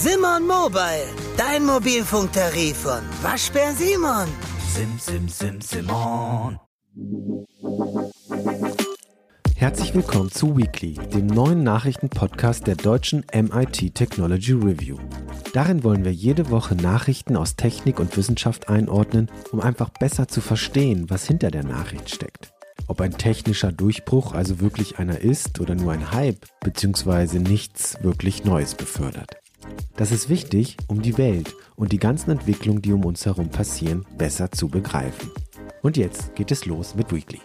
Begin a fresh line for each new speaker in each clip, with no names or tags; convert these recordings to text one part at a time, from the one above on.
Simon Mobile, dein Mobilfunktarif von Waschbär Simon.
Sim, sim, sim, Simon.
Herzlich willkommen zu Weekly, dem neuen Nachrichtenpodcast der deutschen MIT Technology Review. Darin wollen wir jede Woche Nachrichten aus Technik und Wissenschaft einordnen, um einfach besser zu verstehen, was hinter der Nachricht steckt. Ob ein technischer Durchbruch also wirklich einer ist oder nur ein Hype, beziehungsweise nichts wirklich Neues befördert. Das ist wichtig, um die Welt und die ganzen Entwicklungen, die um uns herum passieren, besser zu begreifen. Und jetzt geht es los mit Weekly.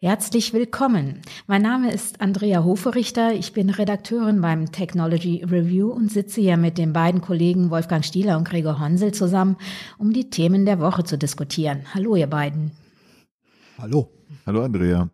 Herzlich willkommen. Mein Name ist Andrea Hoferichter. Ich bin Redakteurin beim Technology Review und sitze hier mit den beiden Kollegen Wolfgang Stieler und Gregor Honsel zusammen, um die Themen der Woche zu diskutieren. Hallo, ihr beiden.
Hallo. Hallo, Andrea.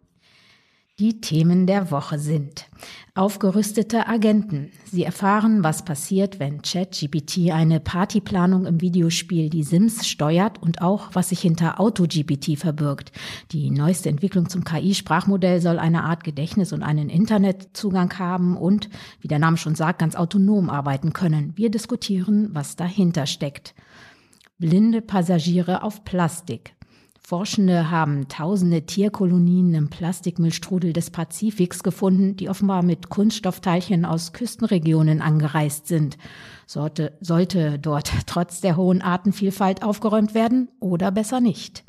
Die Themen der Woche sind aufgerüstete Agenten. Sie erfahren, was passiert, wenn ChatGPT eine Partyplanung im Videospiel Die Sims steuert und auch, was sich hinter AutoGPT verbirgt. Die neueste Entwicklung zum KI-Sprachmodell soll eine Art Gedächtnis und einen Internetzugang haben und, wie der Name schon sagt, ganz autonom arbeiten können. Wir diskutieren, was dahinter steckt. Blinde Passagiere auf Plastik. Forschende haben tausende Tierkolonien im Plastikmüllstrudel des Pazifiks gefunden, die offenbar mit Kunststoffteilchen aus Küstenregionen angereist sind. Sollte, sollte dort trotz der hohen Artenvielfalt aufgeräumt werden oder besser nicht?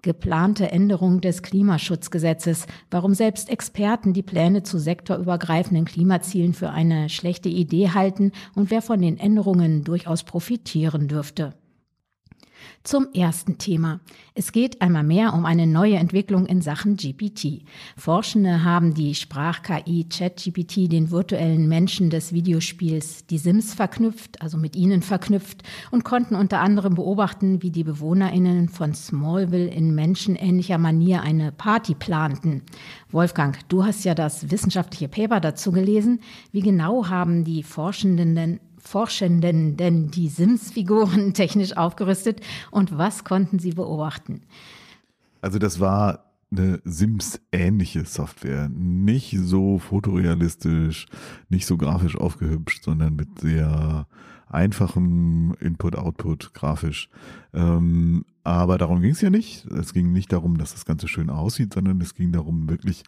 Geplante Änderung des Klimaschutzgesetzes, warum selbst Experten die Pläne zu sektorübergreifenden Klimazielen für eine schlechte Idee halten und wer von den Änderungen durchaus profitieren dürfte. Zum ersten Thema. Es geht einmal mehr um eine neue Entwicklung in Sachen GPT. Forschende haben die Sprach-KI ChatGPT den virtuellen Menschen des Videospiels Die Sims verknüpft, also mit ihnen verknüpft und konnten unter anderem beobachten, wie die BewohnerInnen von Smallville in menschenähnlicher Manier eine Party planten. Wolfgang, du hast ja das wissenschaftliche Paper dazu gelesen. Wie genau haben die Forschenden denn Forschenden denn die Sims-Figuren technisch aufgerüstet und was konnten sie beobachten?
Also das war eine Sims-ähnliche Software. Nicht so fotorealistisch, nicht so grafisch aufgehübscht, sondern mit sehr einfachem Input-Output grafisch. Ähm, aber darum ging es ja nicht. Es ging nicht darum, dass das Ganze schön aussieht, sondern es ging darum, wirklich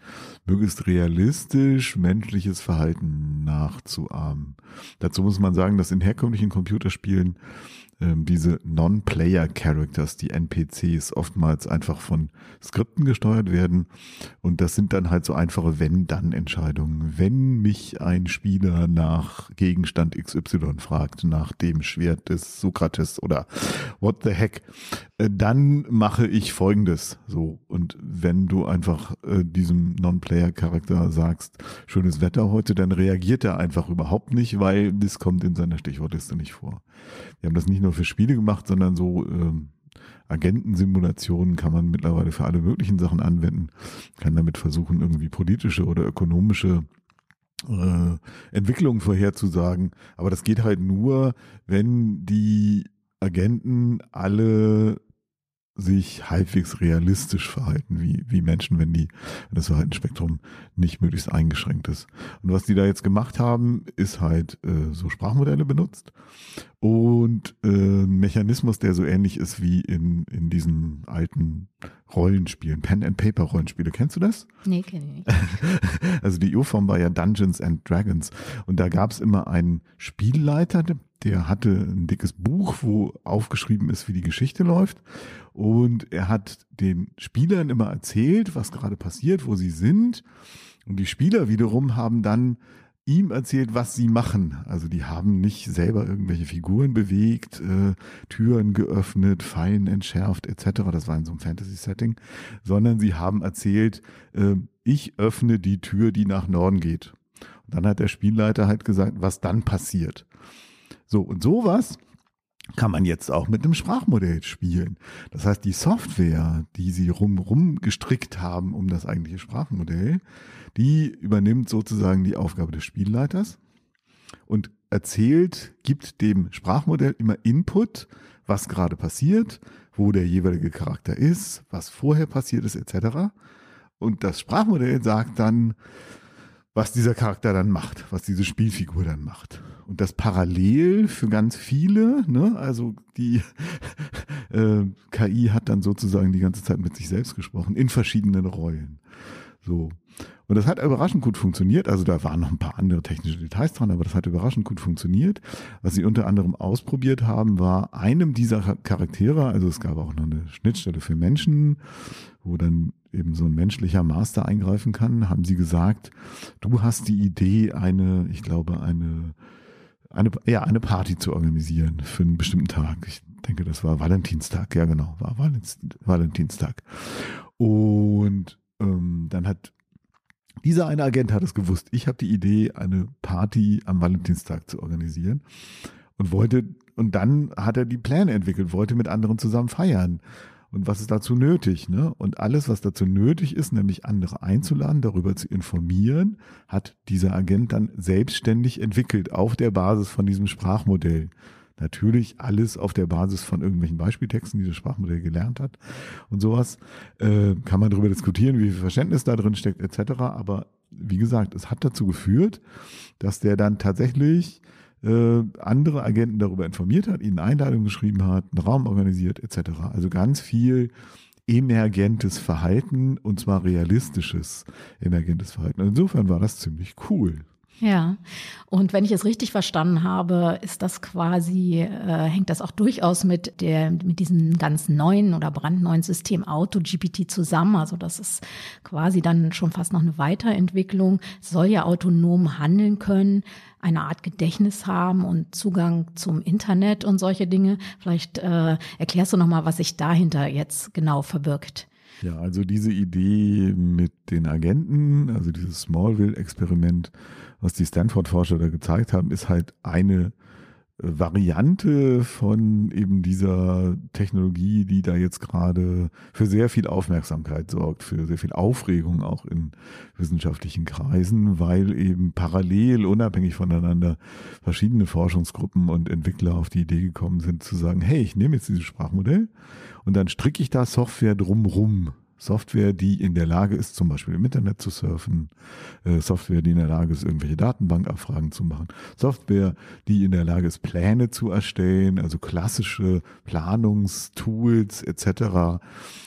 möglichst realistisch menschliches Verhalten nachzuahmen. Dazu muss man sagen, dass in herkömmlichen Computerspielen ähm, diese Non-Player-Characters, die NPCs, oftmals einfach von Skripten gesteuert werden. Und das sind dann halt so einfache Wenn-Dann-Entscheidungen. Wenn mich ein Spieler nach Gegenstand XY fragt, nach dem Schwert des Sokrates oder what the heck, äh, dann mache ich folgendes. So. Und wenn du einfach äh, diesem Non-Player-Charakter sagst, schönes Wetter heute, dann reagiert er einfach überhaupt nicht, weil das kommt in seiner Stichwortliste nicht vor. Wir haben das nicht nur für Spiele gemacht, sondern so ähm, Agentensimulationen kann man mittlerweile für alle möglichen Sachen anwenden. Kann damit versuchen, irgendwie politische oder ökonomische äh, Entwicklungen vorherzusagen. Aber das geht halt nur, wenn die Agenten alle sich halbwegs realistisch verhalten, wie, wie Menschen, wenn die, wenn das Verhaltensspektrum nicht möglichst eingeschränkt ist. Und was die da jetzt gemacht haben, ist halt äh, so Sprachmodelle benutzt und äh, ein Mechanismus, der so ähnlich ist wie in, in diesen alten Rollenspielen, Pen-and-Paper-Rollenspiele. Kennst du das?
Nee, kenne ich nicht.
also die U-Form war ja Dungeons and Dragons und da gab es immer einen Spielleiter, der hatte ein dickes Buch, wo aufgeschrieben ist, wie die Geschichte läuft. Und er hat den Spielern immer erzählt, was gerade passiert, wo sie sind. Und die Spieler wiederum haben dann ihm erzählt, was sie machen. Also die haben nicht selber irgendwelche Figuren bewegt, äh, Türen geöffnet, Fallen entschärft etc. Das war in so einem Fantasy-Setting, sondern sie haben erzählt, äh, ich öffne die Tür, die nach Norden geht. Und dann hat der Spielleiter halt gesagt, was dann passiert. So, und sowas kann man jetzt auch mit einem Sprachmodell spielen. Das heißt, die Software, die sie rum, gestrickt haben um das eigentliche Sprachmodell, die übernimmt sozusagen die Aufgabe des Spielleiters und erzählt, gibt dem Sprachmodell immer Input, was gerade passiert, wo der jeweilige Charakter ist, was vorher passiert ist, etc. Und das Sprachmodell sagt dann, was dieser Charakter dann macht, was diese Spielfigur dann macht. Und das parallel für ganz viele, ne, also die äh, KI hat dann sozusagen die ganze Zeit mit sich selbst gesprochen, in verschiedenen Rollen. So. Und das hat überraschend gut funktioniert. Also da waren noch ein paar andere technische Details dran, aber das hat überraschend gut funktioniert. Was sie unter anderem ausprobiert haben, war einem dieser Charaktere, also es gab auch noch eine Schnittstelle für Menschen, wo dann eben so ein menschlicher Master eingreifen kann, haben sie gesagt, du hast die Idee, eine, ich glaube, eine, eine, ja, eine Party zu organisieren für einen bestimmten Tag. Ich denke, das war Valentinstag, ja genau, war Valentinstag. Und ähm, dann hat dieser eine Agent hat es gewusst. Ich habe die Idee, eine Party am Valentinstag zu organisieren und wollte, und dann hat er die Pläne entwickelt, wollte mit anderen zusammen feiern. Und was ist dazu nötig? Ne? Und alles, was dazu nötig ist, nämlich andere einzuladen, darüber zu informieren, hat dieser Agent dann selbstständig entwickelt auf der Basis von diesem Sprachmodell. Natürlich alles auf der Basis von irgendwelchen Beispieltexten, die das Sprachmodell gelernt hat und sowas. Äh, kann man darüber diskutieren, wie viel Verständnis da drin steckt, etc. Aber wie gesagt, es hat dazu geführt, dass der dann tatsächlich äh, andere Agenten darüber informiert hat, ihnen Einladungen geschrieben hat, einen Raum organisiert, etc. Also ganz viel emergentes Verhalten und zwar realistisches emergentes Verhalten. Insofern war das ziemlich cool.
Ja, und wenn ich es richtig verstanden habe, ist das quasi, äh, hängt das auch durchaus mit der, mit diesem ganz neuen oder brandneuen System AutoGPT zusammen. Also das ist quasi dann schon fast noch eine Weiterentwicklung, soll ja autonom handeln können, eine Art Gedächtnis haben und Zugang zum Internet und solche Dinge. Vielleicht äh, erklärst du nochmal, was sich dahinter jetzt genau verbirgt.
Ja, also diese Idee mit den Agenten, also dieses Smallville-Experiment, was die Stanford-Forscher da gezeigt haben, ist halt eine Variante von eben dieser Technologie, die da jetzt gerade für sehr viel Aufmerksamkeit sorgt, für sehr viel Aufregung auch in wissenschaftlichen Kreisen, weil eben parallel, unabhängig voneinander, verschiedene Forschungsgruppen und Entwickler auf die Idee gekommen sind zu sagen, hey, ich nehme jetzt dieses Sprachmodell und dann stricke ich da Software drumrum. Software, die in der Lage ist, zum Beispiel im Internet zu surfen, äh, Software, die in der Lage ist, irgendwelche Datenbankabfragen zu machen, Software, die in der Lage ist, Pläne zu erstellen, also klassische Planungstools etc.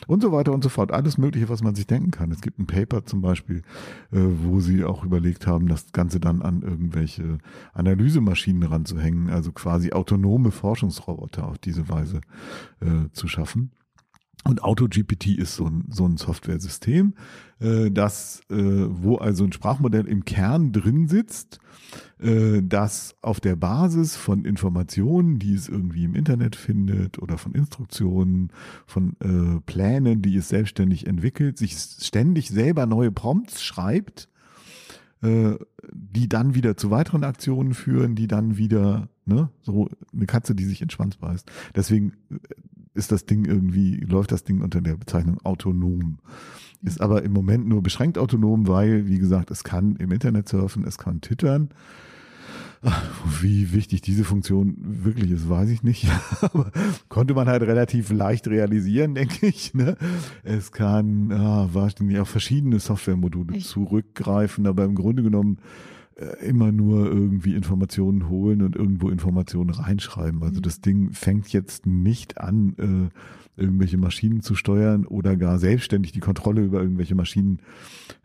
und so weiter und so fort. Alles Mögliche, was man sich denken kann. Es gibt ein Paper zum Beispiel, äh, wo sie auch überlegt haben, das Ganze dann an irgendwelche Analysemaschinen ranzuhängen, also quasi autonome Forschungsroboter auf diese Weise äh, zu schaffen. Und AutoGPT ist so ein, so ein Software-System, äh, das, äh, wo also ein Sprachmodell im Kern drin sitzt, äh, das auf der Basis von Informationen, die es irgendwie im Internet findet oder von Instruktionen, von äh, Plänen, die es selbstständig entwickelt, sich ständig selber neue Prompts schreibt, äh, die dann wieder zu weiteren Aktionen führen, die dann wieder, ne, so eine Katze, die sich in den Schwanz beißt. Deswegen äh, ist das Ding irgendwie, läuft das Ding unter der Bezeichnung autonom. Ist aber im Moment nur beschränkt autonom, weil, wie gesagt, es kann im Internet surfen, es kann twittern. Wie wichtig diese Funktion wirklich ist, weiß ich nicht. Aber konnte man halt relativ leicht realisieren, denke ich. Ne? Es kann ah, wahrscheinlich auf verschiedene Softwaremodule zurückgreifen, aber im Grunde genommen immer nur irgendwie Informationen holen und irgendwo Informationen reinschreiben. Also mhm. das Ding fängt jetzt nicht an, äh, irgendwelche Maschinen zu steuern oder gar selbstständig die Kontrolle über irgendwelche Maschinen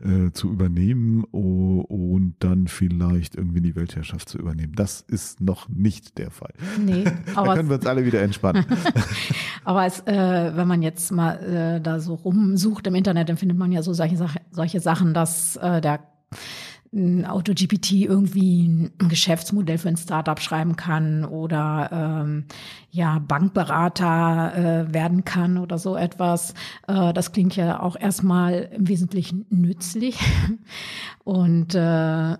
äh, zu übernehmen und dann vielleicht irgendwie die Weltherrschaft zu übernehmen. Das ist noch nicht der Fall. Nee, aber da können wir uns alle wieder entspannen.
aber es, äh, wenn man jetzt mal äh, da so rumsucht im Internet, dann findet man ja so solche, solche Sachen, dass äh, der AutoGPT irgendwie ein Geschäftsmodell für ein Startup schreiben kann oder ähm, ja Bankberater äh, werden kann oder so etwas. Äh, das klingt ja auch erstmal im Wesentlichen nützlich und äh,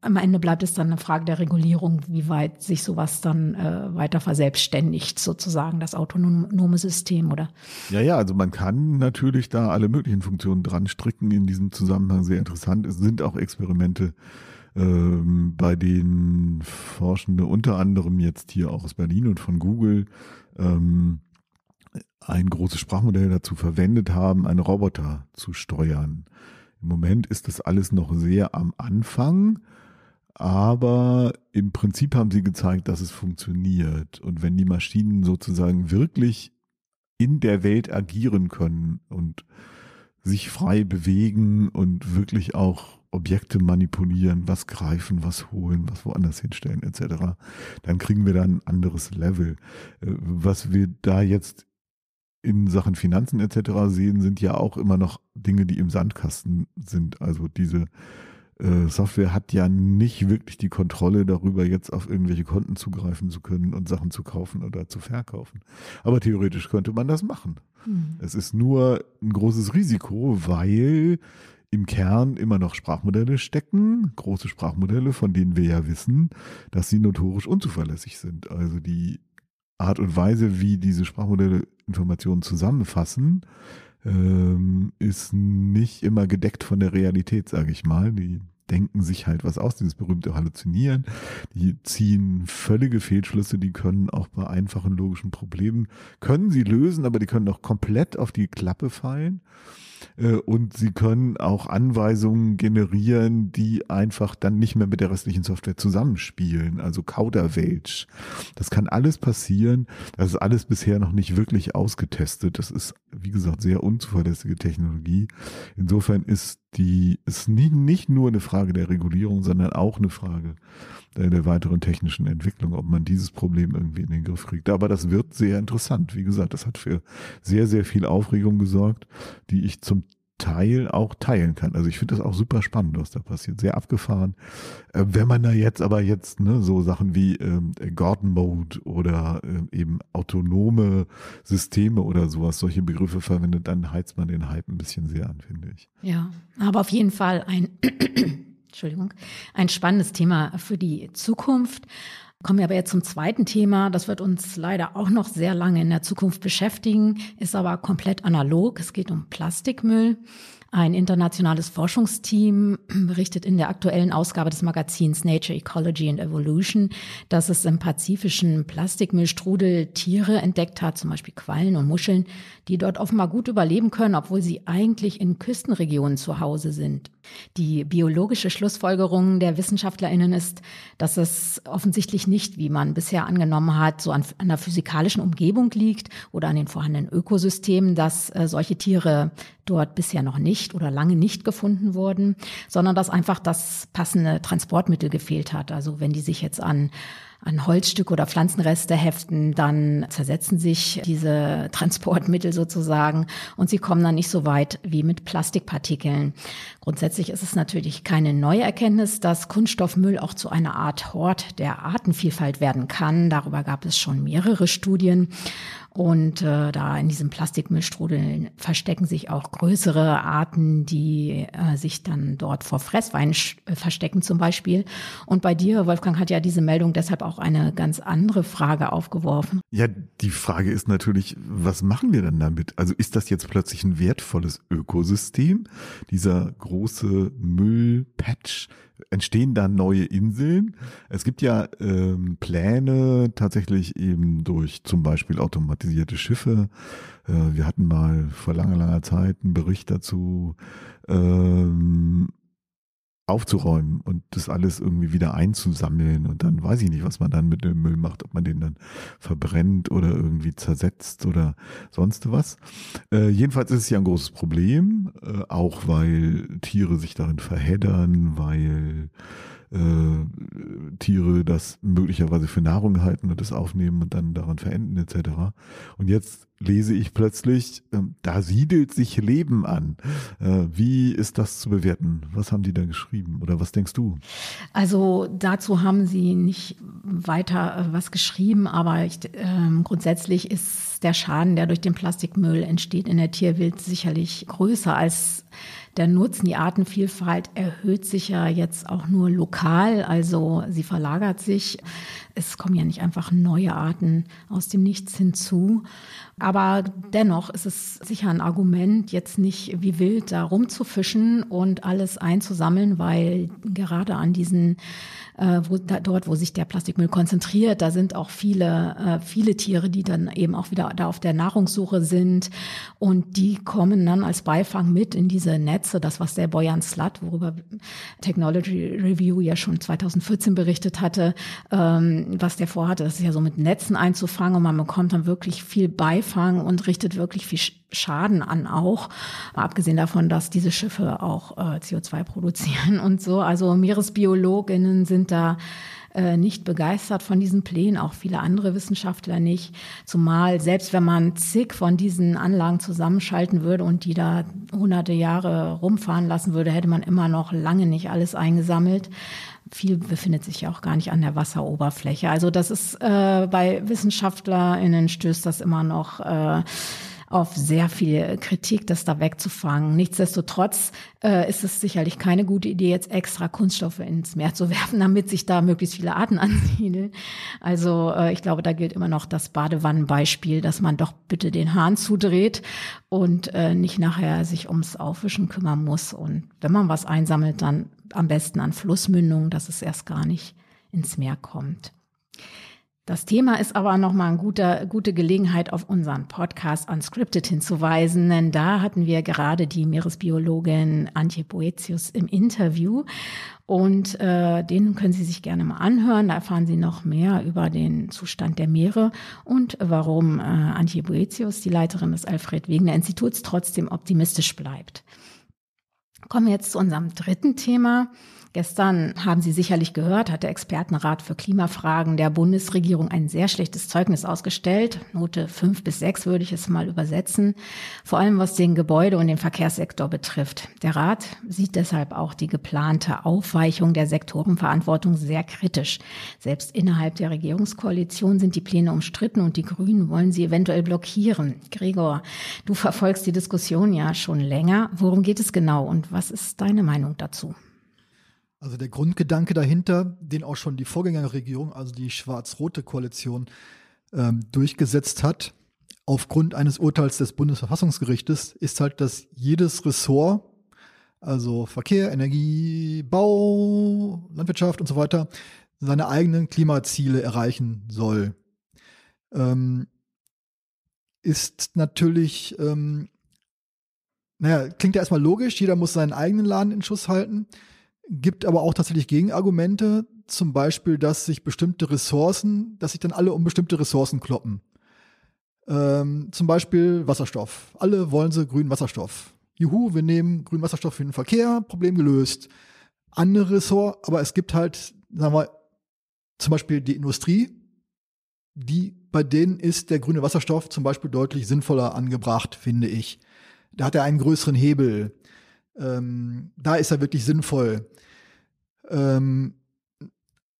am Ende bleibt es dann eine Frage der Regulierung, wie weit sich sowas dann äh, weiter verselbstständigt, sozusagen das autonome System, oder?
Ja, ja, also man kann natürlich da alle möglichen Funktionen dran stricken in diesem Zusammenhang. Sehr interessant. Es sind auch Experimente, ähm, bei denen Forschende unter anderem jetzt hier auch aus Berlin und von Google ähm, ein großes Sprachmodell dazu verwendet haben, einen Roboter zu steuern Im Moment ist das alles noch sehr am Anfang, aber im Prinzip haben sie gezeigt, dass es funktioniert. Und wenn die Maschinen sozusagen wirklich in der Welt agieren können und sich frei bewegen und wirklich auch Objekte manipulieren, was greifen, was holen, was woanders hinstellen etc., dann kriegen wir da ein anderes Level. Äh, was wir da jetzt in Sachen Finanzen etc. sehen, sind ja auch immer noch Dinge, die im Sandkasten sind. Also diese äh, Software hat ja nicht wirklich die Kontrolle darüber, jetzt auf irgendwelche Konten zugreifen zu können und Sachen zu kaufen oder zu verkaufen. Aber theoretisch könnte man das machen. Mhm. Es ist nur ein großes Risiko, weil im Kern immer noch Sprachmodelle stecken, große Sprachmodelle, von denen wir ja wissen, dass sie notorisch unzuverlässig sind. Also die Art und Weise, wie diese Sprachmodelle Informationen zusammenfassen, ähm, ist nicht immer gedeckt von der Realität, sage ich mal. Die denken sich halt was aus, dieses berühmte Halluzinieren. Die ziehen völlige Fehlschlüsse, die können auch bei einfachen logischen Problemen, können sie lösen, aber die können auch komplett auf die Klappe fallen. Äh, und sie können auch Anweisungen generieren, die einfach dann nicht mehr mit der restlichen Software zusammenspielen, also Kauderwelsch. Das kann alles passieren. Das ist alles bisher noch nicht wirklich ausgetestet. Das ist, wie gesagt, sehr unzuverlässige Technologie. Insofern ist die, ist nie, nicht nur eine Frage der Regulierung, sondern auch eine Frage der weiteren technischen Entwicklung, ob man dieses Problem irgendwie in den Griff kriegt. Aber das wird sehr interessant. Wie gesagt, das hat für sehr, sehr viel Aufregung gesorgt, die ich zum Teil auch teilen kann. Also ich finde das auch super spannend, was da passiert. Sehr abgefahren. Äh, wenn man da jetzt aber jetzt ne, so Sachen wie ähm, Gordon Mode oder äh, eben autonome Systeme oder sowas, solche Begriffe verwendet, dann heizt man den Hype ein bisschen sehr an, finde ich.
Ja, aber auf jeden Fall ein Entschuldigung, ein spannendes Thema für die Zukunft. Kommen wir aber jetzt zum zweiten Thema. Das wird uns leider auch noch sehr lange in der Zukunft beschäftigen, ist aber komplett analog. Es geht um Plastikmüll. Ein internationales Forschungsteam berichtet in der aktuellen Ausgabe des Magazins Nature Ecology and Evolution, dass es im pazifischen Plastikmüllstrudel Tiere entdeckt hat, zum Beispiel Quallen und Muscheln, die dort offenbar gut überleben können, obwohl sie eigentlich in Küstenregionen zu Hause sind. Die biologische Schlussfolgerung der WissenschaftlerInnen ist, dass es offensichtlich nicht, wie man bisher angenommen hat, so an, der physikalischen Umgebung liegt oder an den vorhandenen Ökosystemen, dass äh, solche Tiere dort bisher noch nicht oder lange nicht gefunden wurden, sondern dass einfach das passende Transportmittel gefehlt hat. Also wenn die sich jetzt an an Holzstück oder Pflanzenreste heften, dann zersetzen sich diese Transportmittel sozusagen und sie kommen dann nicht so weit wie mit Plastikpartikeln. Grundsätzlich ist es natürlich keine neue Erkenntnis, dass Kunststoffmüll auch zu einer Art Hort der Artenvielfalt werden kann. Darüber gab es schon mehrere Studien. Und äh, da in diesem Plastikmüllstrudel verstecken sich auch größere Arten, die äh, sich dann dort vor Fresswein äh, verstecken zum Beispiel. Und bei dir, Wolfgang, hat ja diese Meldung deshalb auch eine ganz andere Frage aufgeworfen.
Ja, die Frage ist natürlich, was machen wir denn damit? Also ist das jetzt plötzlich ein wertvolles Ökosystem, dieser große Müllpatch? entstehen da neue Inseln. Es gibt ja ähm, Pläne tatsächlich eben durch zum Beispiel automatisierte Schiffe. Äh, wir hatten mal vor langer, langer Zeit einen Bericht dazu. Ähm, aufzuräumen und das alles irgendwie wieder einzusammeln und dann weiß ich nicht, was man dann mit dem Müll macht, ob man den dann verbrennt oder irgendwie zersetzt oder sonst was. Äh, jedenfalls ist es ja ein großes Problem, äh, auch weil Tiere sich darin verheddern, weil äh, Tiere das möglicherweise für Nahrung halten und das aufnehmen und dann daran verenden etc. Und jetzt lese ich plötzlich, äh, da siedelt sich Leben an. Äh, wie ist das zu bewerten? Was haben die da geschrieben oder was denkst du?
Also dazu haben sie nicht weiter äh, was geschrieben, aber ich, ähm, grundsätzlich ist der Schaden, der durch den Plastikmüll entsteht in der Tierwelt, sicherlich größer als der Nutzen, die Artenvielfalt erhöht sich ja jetzt auch nur lokal, also sie verlagert sich es kommen ja nicht einfach neue Arten aus dem Nichts hinzu. Aber dennoch ist es sicher ein Argument, jetzt nicht wie wild da rumzufischen und alles einzusammeln, weil gerade an diesen äh, wo, da, dort, wo sich der Plastikmüll konzentriert, da sind auch viele, äh, viele Tiere, die dann eben auch wieder da auf der Nahrungssuche sind. Und die kommen dann als Beifang mit in diese Netze, das was der Boyan Slut, worüber Technology Review ja schon 2014 berichtet hatte, ähm, was der vorhatte, das ist ja so mit Netzen einzufangen. Und man bekommt dann wirklich viel Beifang und richtet wirklich viel Schaden an auch, abgesehen davon, dass diese Schiffe auch äh, CO2 produzieren und so. Also Meeresbiologinnen sind da äh, nicht begeistert von diesen Plänen, auch viele andere Wissenschaftler nicht. Zumal selbst wenn man zig von diesen Anlagen zusammenschalten würde und die da hunderte Jahre rumfahren lassen würde, hätte man immer noch lange nicht alles eingesammelt. Viel befindet sich ja auch gar nicht an der Wasseroberfläche. Also das ist äh, bei WissenschaftlerInnen stößt das immer noch äh, auf sehr viel Kritik, das da wegzufangen. Nichtsdestotrotz äh, ist es sicherlich keine gute Idee, jetzt extra Kunststoffe ins Meer zu werfen, damit sich da möglichst viele Arten ansiedeln. Also äh, ich glaube, da gilt immer noch das Badewannenbeispiel, dass man doch bitte den Hahn zudreht und äh, nicht nachher sich ums Aufwischen kümmern muss. Und wenn man was einsammelt, dann am besten an Flussmündungen, dass es erst gar nicht ins Meer kommt. Das Thema ist aber nochmal eine gute, gute Gelegenheit, auf unseren Podcast Unscripted hinzuweisen, denn da hatten wir gerade die Meeresbiologin Antje Boetius im Interview und äh, den können Sie sich gerne mal anhören. Da erfahren Sie noch mehr über den Zustand der Meere und warum äh, Antje Boetius, die Leiterin des Alfred Wegener Instituts, trotzdem optimistisch bleibt. Kommen wir jetzt zu unserem dritten Thema. Gestern haben Sie sicherlich gehört, hat der Expertenrat für Klimafragen der Bundesregierung ein sehr schlechtes Zeugnis ausgestellt. Note fünf bis sechs würde ich es mal übersetzen. Vor allem was den Gebäude- und den Verkehrssektor betrifft. Der Rat sieht deshalb auch die geplante Aufweichung der Sektorenverantwortung sehr kritisch. Selbst innerhalb der Regierungskoalition sind die Pläne umstritten und die Grünen wollen sie eventuell blockieren. Gregor, du verfolgst die Diskussion ja schon länger. Worum geht es genau und was ist deine Meinung dazu?
Also der Grundgedanke dahinter, den auch schon die Vorgängerregierung, also die schwarz-rote Koalition, ähm, durchgesetzt hat, aufgrund eines Urteils des Bundesverfassungsgerichtes, ist halt, dass jedes Ressort, also Verkehr, Energie, Bau, Landwirtschaft und so weiter, seine eigenen Klimaziele erreichen soll. Ähm, ist natürlich, ähm, naja, klingt ja erstmal logisch, jeder muss seinen eigenen Laden in Schuss halten gibt aber auch tatsächlich Gegenargumente, zum Beispiel, dass sich bestimmte Ressourcen, dass sich dann alle um bestimmte Ressourcen kloppen. Ähm, zum Beispiel Wasserstoff. Alle wollen sie grünen Wasserstoff. Juhu, wir nehmen grünen Wasserstoff für den Verkehr, Problem gelöst. Andere Ressort, aber es gibt halt, sagen wir, zum Beispiel die Industrie, die, bei denen ist der grüne Wasserstoff zum Beispiel deutlich sinnvoller angebracht, finde ich. Da hat er einen größeren Hebel. Ähm, da ist er wirklich sinnvoll. Ähm,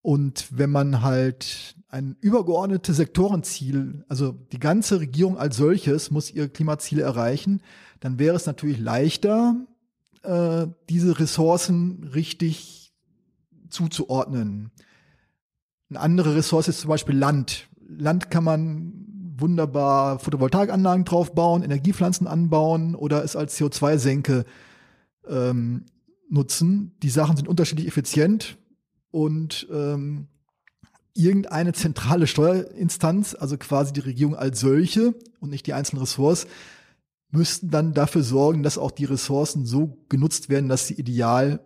und wenn man halt ein übergeordnetes Sektorenziel, also die ganze Regierung als solches muss ihre Klimaziele erreichen, dann wäre es natürlich leichter, äh, diese Ressourcen richtig zuzuordnen. Eine andere Ressource ist zum Beispiel Land. Land kann man wunderbar Photovoltaikanlagen draufbauen, Energiepflanzen anbauen oder es als CO2-Senke ähm, nutzen. Die Sachen sind unterschiedlich effizient und ähm, irgendeine zentrale Steuerinstanz, also quasi die Regierung als solche und nicht die einzelnen Ressorts, müssten dann dafür sorgen, dass auch die Ressourcen so genutzt werden, dass sie ideal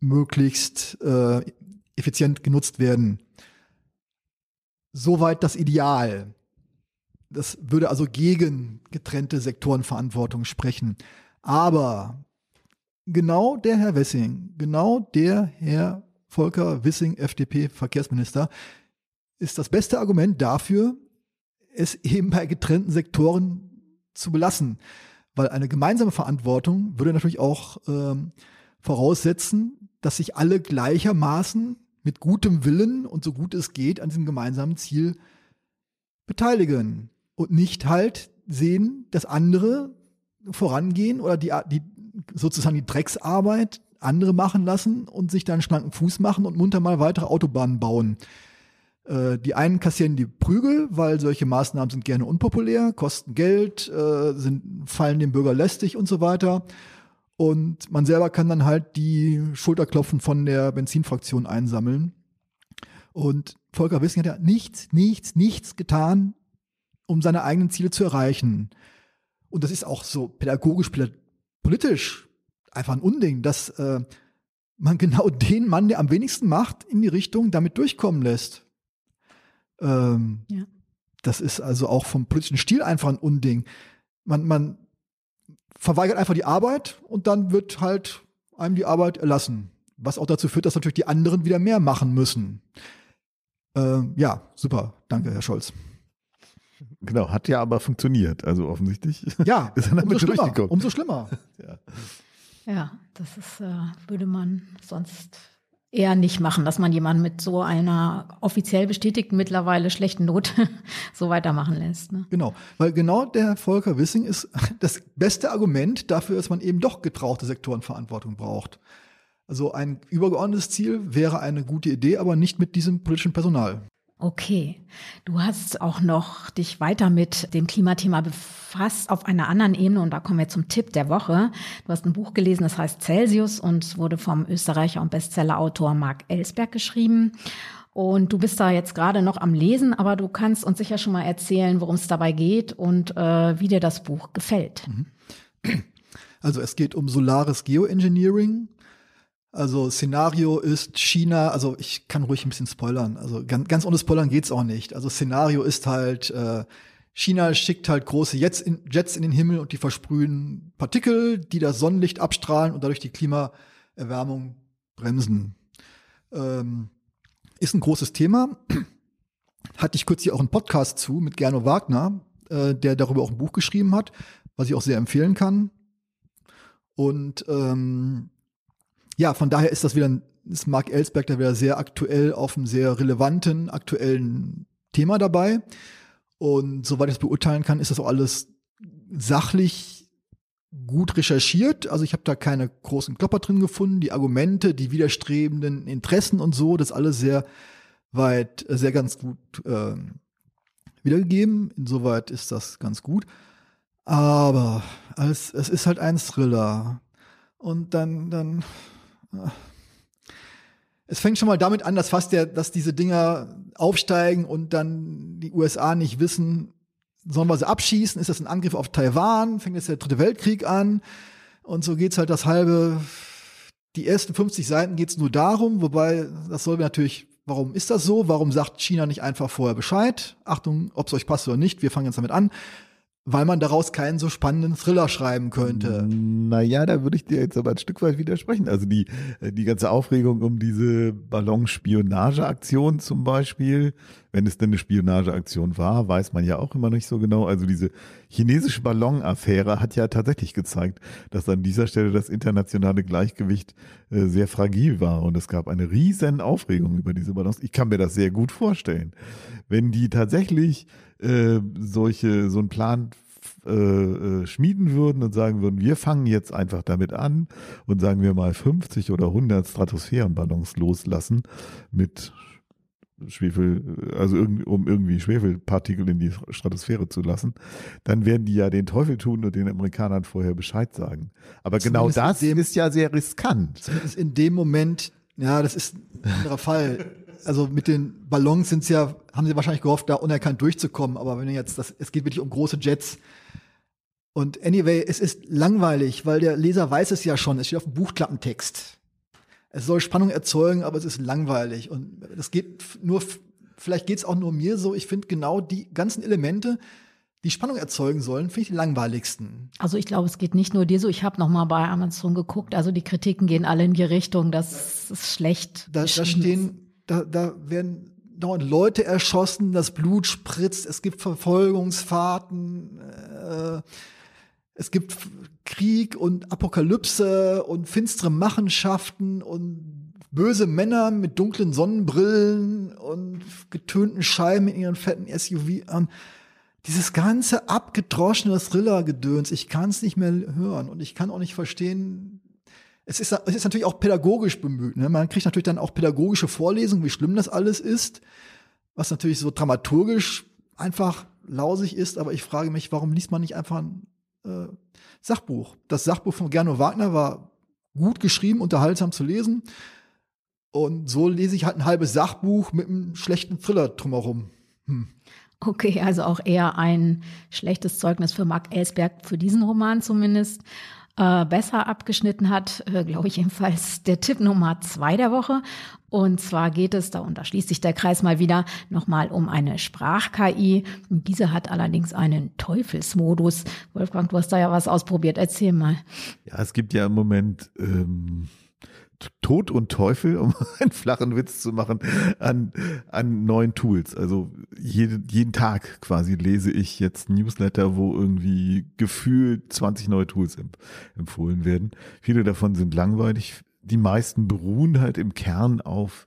möglichst äh, effizient genutzt werden. Soweit das Ideal. Das würde also gegen getrennte Sektorenverantwortung sprechen. Aber genau der Herr Wessing, genau der Herr Volker Wissing, FDP-Verkehrsminister, ist das beste Argument dafür, es eben bei getrennten Sektoren zu belassen. Weil eine gemeinsame Verantwortung würde natürlich auch ähm, voraussetzen, dass sich alle gleichermaßen mit gutem Willen und so gut es geht an diesem gemeinsamen Ziel beteiligen und nicht halt sehen, dass andere vorangehen oder die, die sozusagen die Drecksarbeit andere machen lassen und sich dann schlanken Fuß machen und munter mal weitere Autobahnen bauen. Äh, die einen kassieren die Prügel, weil solche Maßnahmen sind gerne unpopulär, kosten Geld, äh, sind, fallen dem Bürger lästig und so weiter. Und man selber kann dann halt die Schulterklopfen von der Benzinfraktion einsammeln. Und Volker Wissing hat ja nichts, nichts, nichts getan, um seine eigenen Ziele zu erreichen. Und das ist auch so pädagogisch, politisch einfach ein Unding, dass äh, man genau den Mann, der am wenigsten macht, in die Richtung damit durchkommen lässt. Ähm, ja. Das ist also auch vom politischen Stil einfach ein Unding. Man, man verweigert einfach die Arbeit und dann wird halt einem die Arbeit erlassen. Was auch dazu führt, dass natürlich die anderen wieder mehr machen müssen. Ähm, ja, super. Danke, Herr Scholz.
Genau, hat ja aber funktioniert. Also offensichtlich
ja, ist er damit umso schlimmer, umso schlimmer.
ja. ja, das ist, äh, würde man sonst eher nicht machen, dass man jemanden mit so einer offiziell bestätigten mittlerweile schlechten Note so weitermachen lässt. Ne?
Genau, weil genau der Volker Wissing ist das beste Argument dafür, dass man eben doch getraute Sektorenverantwortung braucht. Also ein übergeordnetes Ziel wäre eine gute Idee, aber nicht mit diesem politischen Personal.
Okay. Du hast auch noch dich weiter mit dem Klimathema befasst auf einer anderen Ebene und da kommen wir zum Tipp der Woche. Du hast ein Buch gelesen, das heißt Celsius und wurde vom Österreicher und Bestsellerautor Marc Ellsberg geschrieben. Und du bist da jetzt gerade noch am Lesen, aber du kannst uns sicher schon mal erzählen, worum es dabei geht und äh, wie dir das Buch gefällt. Mhm.
Also es geht um solares Geoengineering also Szenario ist China, also ich kann ruhig ein bisschen spoilern. Also ganz, ganz ohne Spoilern geht's auch nicht. Also Szenario ist halt, äh, China schickt halt große Jets in, Jets in den Himmel und die versprühen Partikel, die das Sonnenlicht abstrahlen und dadurch die Klimaerwärmung bremsen. Ähm, ist ein großes Thema. Hatte ich kürzlich auch einen Podcast zu mit Gernot Wagner, äh, der darüber auch ein Buch geschrieben hat, was ich auch sehr empfehlen kann. Und ähm, ja, von daher ist das wieder, ein, ist Mark Ellsberg da wieder sehr aktuell auf einem sehr relevanten, aktuellen Thema dabei. Und soweit ich es beurteilen kann, ist das auch alles sachlich gut recherchiert. Also ich habe da keine großen Klopper drin gefunden. Die Argumente, die widerstrebenden Interessen und so, das alles sehr weit, sehr ganz gut äh, wiedergegeben. Insoweit ist das ganz gut. Aber es, es ist halt ein Thriller. Und dann, dann es fängt schon mal damit an, dass fast der, dass diese Dinger aufsteigen und dann die USA nicht wissen, sollen wir sie abschießen? Ist das ein Angriff auf Taiwan? Fängt jetzt der dritte Weltkrieg an? Und so geht's halt das halbe, die ersten 50 Seiten geht's nur darum, wobei das soll natürlich, warum ist das so? Warum sagt China nicht einfach vorher Bescheid? Achtung, ob es euch passt oder nicht, wir fangen jetzt damit an weil man daraus keinen so spannenden Thriller schreiben könnte.
Naja, da würde ich dir jetzt aber ein Stück weit widersprechen. Also die, äh, die ganze Aufregung um diese Ballonspionageaktion zum Beispiel, wenn es denn eine Spionageaktion war, weiß man ja auch immer nicht so genau. Also diese chinesische Ballonaffäre hat ja tatsächlich gezeigt, dass an dieser Stelle das internationale Gleichgewicht äh, sehr fragil war und es gab eine riesen Aufregung über diese Ballons. Ich kann mir das sehr gut vorstellen. Wenn die tatsächlich äh, solche, so einen Plan äh, äh, schmieden würden und sagen würden, wir fangen jetzt einfach damit an und sagen wir mal 50 oder 100 Stratosphärenballons loslassen mit Schwefel, also um irgendwie Schwefelpartikel in die Stratosphäre zu lassen, dann werden die ja den Teufel tun und den Amerikanern vorher Bescheid sagen. Aber genau genau das dem, ist ja sehr riskant.
Zumindest in dem Moment, ja, das ist ein anderer Fall also mit den Ballons sind sie ja, haben sie wahrscheinlich gehofft, da unerkannt durchzukommen. Aber wenn jetzt das, es geht wirklich um große Jets. Und anyway, es ist langweilig, weil der Leser weiß es ja schon. Es steht auf dem Buchklappentext. Es soll Spannung erzeugen, aber es ist langweilig. Und das geht nur, vielleicht geht es auch nur mir so. Ich finde genau die ganzen Elemente, die Spannung erzeugen sollen, finde ich die langweiligsten.
Also ich glaube, es geht nicht nur dir so. Ich habe noch mal bei Amazon geguckt. Also die Kritiken gehen alle in die Richtung, das ist schlecht.
Da, da stehen da, da werden dauernd Leute erschossen, das Blut spritzt, es gibt Verfolgungsfahrten, äh, es gibt Krieg und Apokalypse und finstere Machenschaften und böse Männer mit dunklen Sonnenbrillen und getönten Scheiben in ihren fetten SUV an. Dieses ganze abgedroschene Thriller-Gedöns, ich kann es nicht mehr hören und ich kann auch nicht verstehen, es ist, es ist natürlich auch pädagogisch bemüht. Ne? Man kriegt natürlich dann auch pädagogische Vorlesungen, wie schlimm das alles ist. was natürlich so dramaturgisch einfach lausig ist, aber ich frage mich, warum liest man nicht einfach ein äh, Sachbuch? Das Sachbuch von Gernot Wagner war gut geschrieben, unterhaltsam zu lesen. Und so lese ich halt ein halbes Sachbuch mit einem schlechten Thriller drumherum. Hm.
Okay, also auch eher ein schlechtes Zeugnis für Mark Ellsberg, für diesen Roman zumindest. Äh, besser abgeschnitten hat, äh, glaube ich, jedenfalls der Tipp Nummer zwei der Woche. Und zwar geht es, da und da schließt sich der Kreis mal wieder, nochmal um eine Sprach-KI. Diese hat allerdings einen Teufelsmodus. Wolfgang, du hast da ja was ausprobiert. Erzähl mal.
Ja, es gibt ja im Moment ähm, Tod und Teufel, um einen flachen Witz zu machen, an, an neuen Tools. Also jede, jeden Tag quasi lese ich jetzt Newsletter, wo irgendwie gefühlt 20 neue Tools empfohlen werden. Viele davon sind langweilig. Die meisten beruhen halt im Kern auf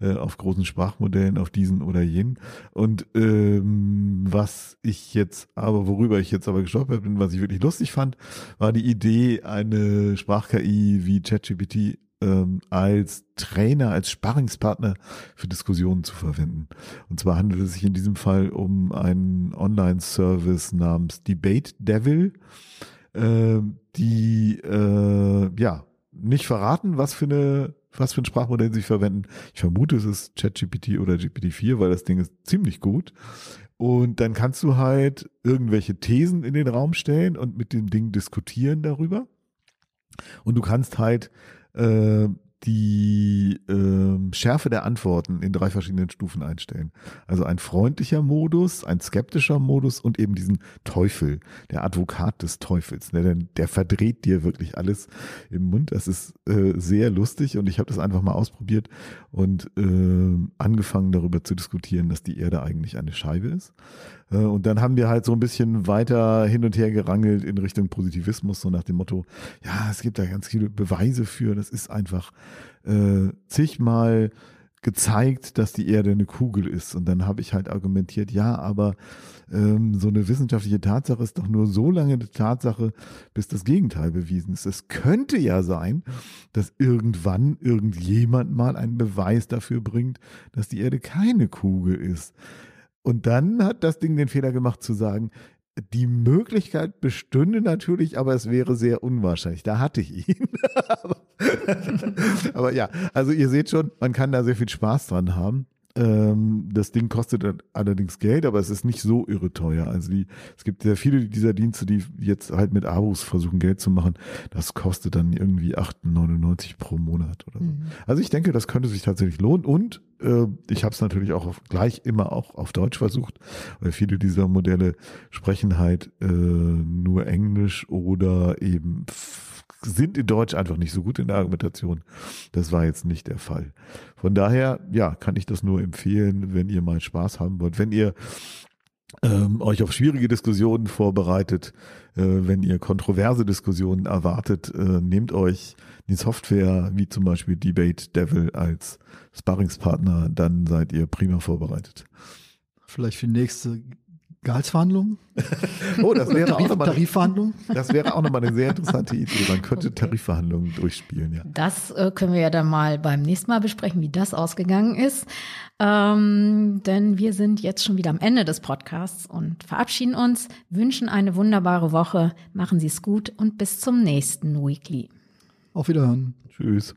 äh, auf großen Sprachmodellen, auf diesen oder jenen. Und ähm, was ich jetzt aber, worüber ich jetzt aber gestolpert bin, was ich wirklich lustig fand, war die Idee, eine Sprach-KI wie ChatGPT ähm, als Trainer, als Sparringspartner für Diskussionen zu verwenden. Und zwar handelt es sich in diesem Fall um einen Online-Service namens Debate Devil, äh, die äh, ja nicht verraten, was für eine was für ein Sprachmodell sie verwenden. Ich vermute, es ist ChatGPT oder GPT-4, weil das Ding ist ziemlich gut. Und dann kannst du halt irgendwelche Thesen in den Raum stellen und mit dem Ding diskutieren darüber. Und du kannst halt Äh, die äh, Schärfe der Antworten in drei verschiedenen Stufen einstellen. Also ein freundlicher Modus, ein skeptischer Modus und eben diesen Teufel, der Advokat des Teufels. Ne? Der, der verdreht dir wirklich alles im Mund. Das ist äh, sehr lustig und ich habe das einfach mal ausprobiert und äh, angefangen darüber zu diskutieren, dass die Erde eigentlich eine Scheibe ist. Äh, und dann haben wir halt so ein bisschen weiter hin und her gerangelt in Richtung Positivismus, so nach dem Motto, ja, es gibt da ganz viele Beweise für, das ist einfach äh, zigmal gezeigt, dass die Erde eine Kugel ist. Und dann habe ich halt argumentiert, ja, aber ähm, so eine wissenschaftliche Tatsache ist doch nur so lange eine Tatsache, bis das Gegenteil bewiesen ist. Es könnte ja sein, dass irgendwann irgendjemand mal einen Beweis dafür bringt, dass die Erde keine Kugel ist. Und dann hat das Ding den Fehler gemacht zu sagen, die Möglichkeit bestünde natürlich, aber es wäre sehr unwahrscheinlich. Da hatte ich ihn. aber, ja, also ihr seht schon, man kann da sehr viel Spaß dran haben. Ähm, das Ding kostet allerdings Geld, aber es ist nicht so irre teuer. Also die, es gibt sehr viele dieser Dienste, die jetzt halt mit Abos versuchen Geld zu machen. Das kostet dann irgendwie 8,99 pro Monat oder so. Mhm. Also ich denke, das könnte sich tatsächlich lohnen. Und äh, ich habe es natürlich auch auf, gleich immer auch auf Deutsch versucht, weil viele dieser Modelle sprechen halt äh, nur Englisch oder eben sind in Deutsch einfach nicht so gut in der Argumentation. Das war jetzt nicht der Fall. Von daher, ja, kann ich das nur empfehlen, wenn ihr mal Spaß haben wollt. Wenn ihr ähm, euch auf schwierige Diskussionen vorbereitet, äh, wenn ihr kontroverse Diskussionen erwartet, äh, nehmt euch die Software wie zum Beispiel Debate Devil als Sparringspartner, dann seid ihr prima vorbereitet.
Vielleicht für die nächste Gehaltsverhandlungen?
oh, das wäre
auch nochmal
Tarifverhandlungen. Das wäre auch nochmal eine sehr interessante Idee. Man könnte okay. Tarifverhandlungen durchspielen, ja.
Das äh, können wir ja dann mal beim nächsten Mal besprechen, wie das ausgegangen ist. Ähm, denn wir sind jetzt schon wieder am Ende des Podcasts und verabschieden uns, wünschen eine wunderbare Woche, machen Sie es gut und bis zum nächsten Weekly.
Auf Wiederhören.
Tschüss.